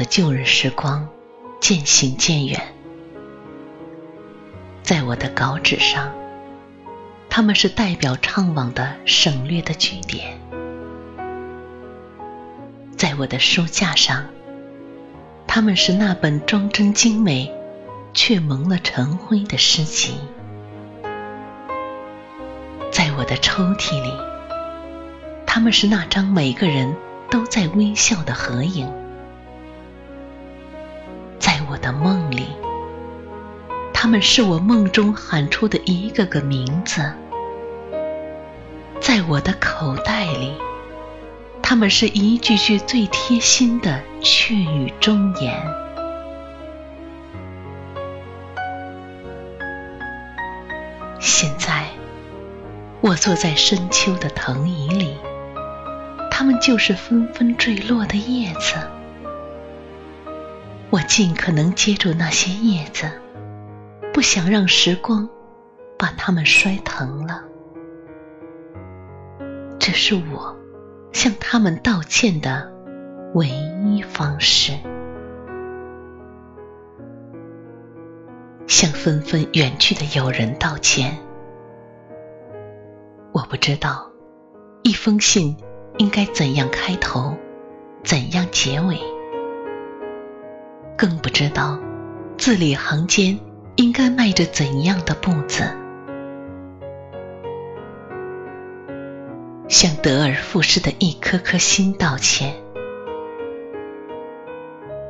的旧日时光渐行渐远，在我的稿纸上，他们是代表怅惘的省略的句点；在我的书架上，他们是那本装帧精美却蒙了尘灰的诗集；在我的抽屉里，他们是那张每个人都在微笑的合影。的梦里，他们是我梦中喊出的一个个名字；在我的口袋里，他们是一句句最贴心的雀语忠言。现在，我坐在深秋的藤椅里，他们就是纷纷坠落的叶子。我尽可能接住那些叶子，不想让时光把它们摔疼了。这是我向他们道歉的唯一方式。向纷纷远去的友人道歉。我不知道一封信应该怎样开头，怎样结尾。更不知道字里行间应该迈着怎样的步子，向得而复失的一颗颗心道歉。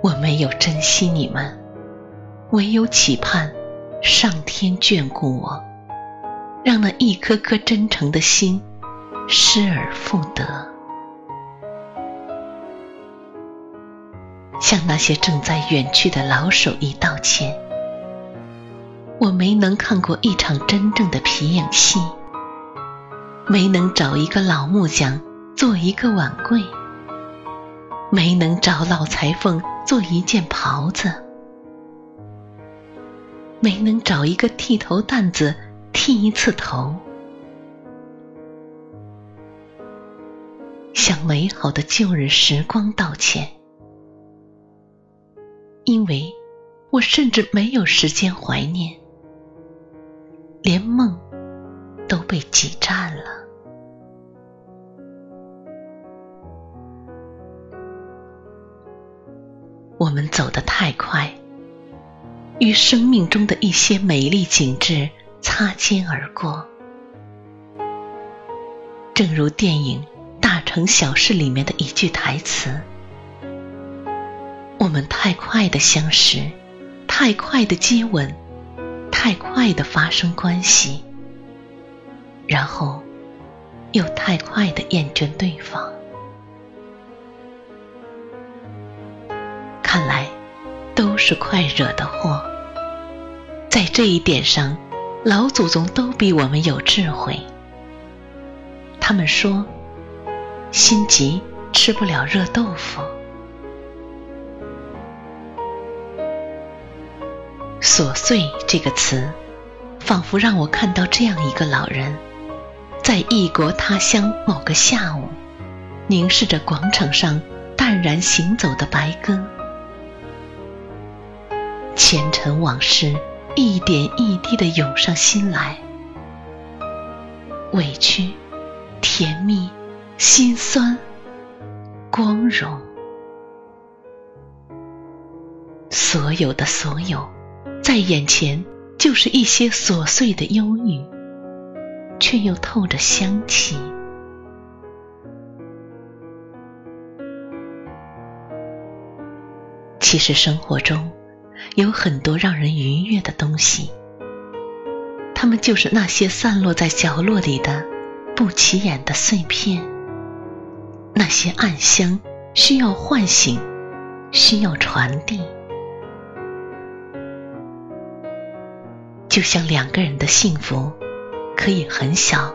我没有珍惜你们，唯有期盼上天眷顾我，让那一颗颗真诚的心失而复得。向那些正在远去的老手艺道歉。我没能看过一场真正的皮影戏，没能找一个老木匠做一个碗柜，没能找老裁缝做一件袍子，没能找一个剃头担子剃一次头。向美好的旧日时光道歉。因为我甚至没有时间怀念，连梦都被挤占了。我们走得太快，与生命中的一些美丽景致擦肩而过。正如电影《大城小事》里面的一句台词。我们太快的相识，太快的接吻，太快的发生关系，然后又太快的厌倦对方。看来都是快惹的祸。在这一点上，老祖宗都比我们有智慧。他们说，心急吃不了热豆腐。琐碎这个词，仿佛让我看到这样一个老人，在异国他乡某个下午，凝视着广场上淡然行走的白鸽，前尘往事一点一滴的涌上心来，委屈、甜蜜、心酸、光荣，所有的所有。在眼前，就是一些琐碎的忧郁，却又透着香气。其实生活中有很多让人愉悦的东西，它们就是那些散落在角落里的不起眼的碎片。那些暗香需要唤醒，需要传递。就像两个人的幸福，可以很小，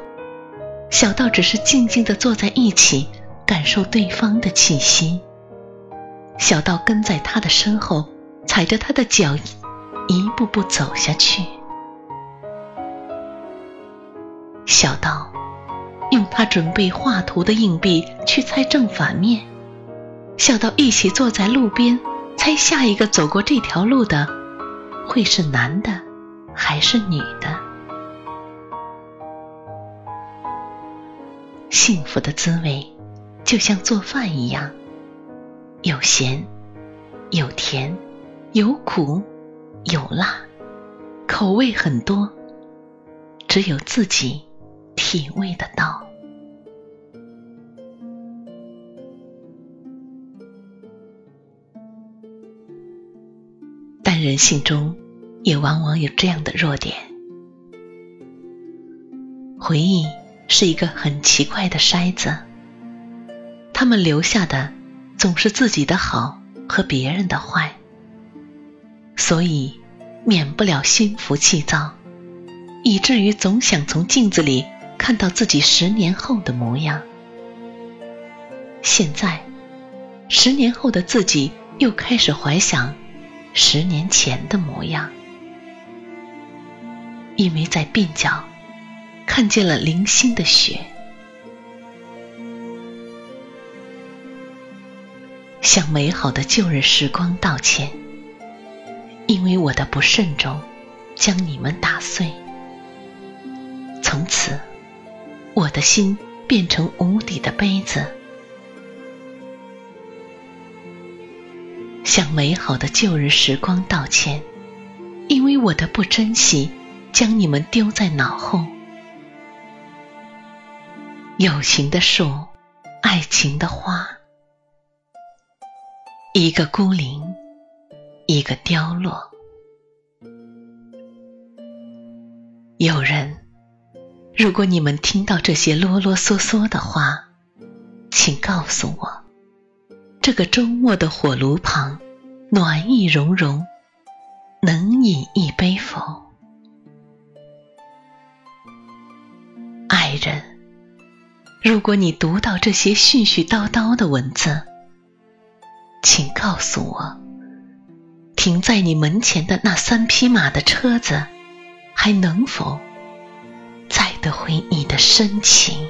小到只是静静的坐在一起，感受对方的气息；小到跟在他的身后，踩着他的脚，一步步走下去；小到用他准备画图的硬币去猜正反面；小到一起坐在路边，猜下一个走过这条路的会是男的。还是女的，幸福的滋味就像做饭一样，有咸，有甜，有苦，有辣，口味很多，只有自己体味得到。但人性中。也往往有这样的弱点。回忆是一个很奇怪的筛子，他们留下的总是自己的好和别人的坏，所以免不了心浮气躁，以至于总想从镜子里看到自己十年后的模样。现在，十年后的自己又开始怀想十年前的模样。因为在鬓角看见了零星的雪，向美好的旧日时光道歉。因为我的不慎重，将你们打碎。从此，我的心变成无底的杯子。向美好的旧日时光道歉，因为我的不珍惜。将你们丢在脑后，友情的树，爱情的花，一个孤零，一个凋落。有人，如果你们听到这些啰啰嗦嗦的话，请告诉我，这个周末的火炉旁，暖意融融，能饮一如果你读到这些絮絮叨叨的文字，请告诉我，停在你门前的那三匹马的车子，还能否载得回你的深情？